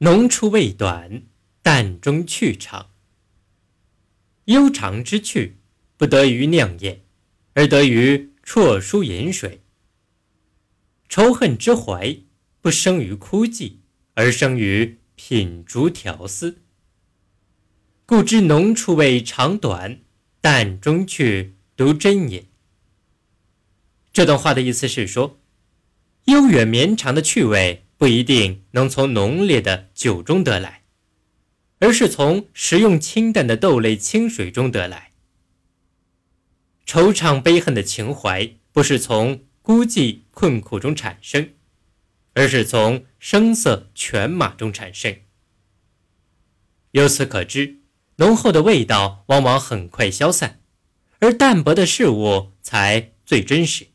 浓处味短，淡中去长。悠长之趣，不得于酿宴，而得于啜书饮水。仇恨之怀，不生于枯寂，而生于品竹调丝。故知浓处味长短，淡中去独真也。这段话的意思是说，悠远绵长的趣味不一定能从浓烈的酒中得来。而是从食用清淡的豆类清水中得来。惆怅悲恨的情怀不是从孤寂困苦中产生，而是从声色犬马中产生。由此可知，浓厚的味道往往很快消散，而淡薄的事物才最真实。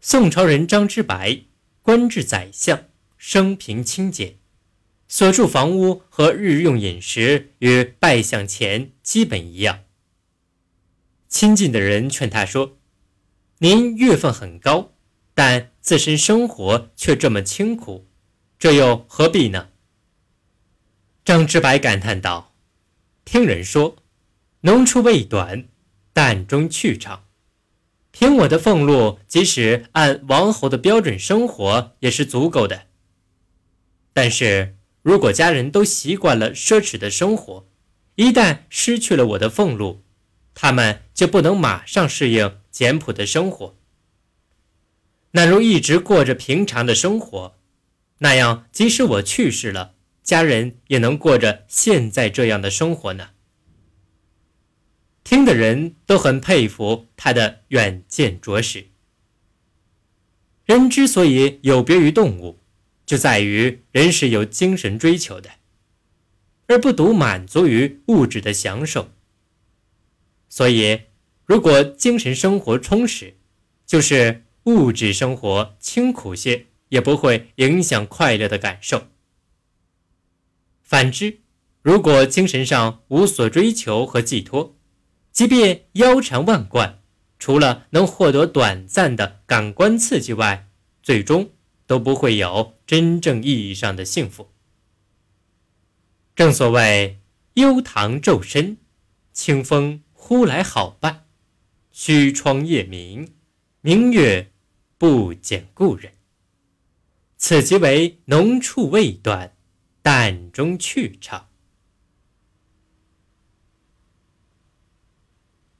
宋朝人张之白，官至宰相，生平清简。所住房屋和日用饮食与拜相前基本一样。亲近的人劝他说：“您月份很高，但自身生活却这么清苦，这又何必呢？”张之白感叹道：“听人说，浓出味短，淡中去长。凭我的俸禄，即使按王侯的标准生活，也是足够的。但是。”如果家人都习惯了奢侈的生活，一旦失去了我的俸禄，他们就不能马上适应简朴的生活。那如一直过着平常的生活，那样即使我去世了，家人也能过着现在这样的生活呢？听的人都很佩服他的远见卓识。人之所以有别于动物。就在于人是有精神追求的，而不独满足于物质的享受。所以，如果精神生活充实，就是物质生活清苦些，也不会影响快乐的感受。反之，如果精神上无所追求和寄托，即便腰缠万贯，除了能获得短暂的感官刺激外，最终。都不会有真正意义上的幸福。正所谓“幽堂昼深，清风忽来好伴；虚窗夜明，明月不减故人。”此即为浓处未短，淡中去长。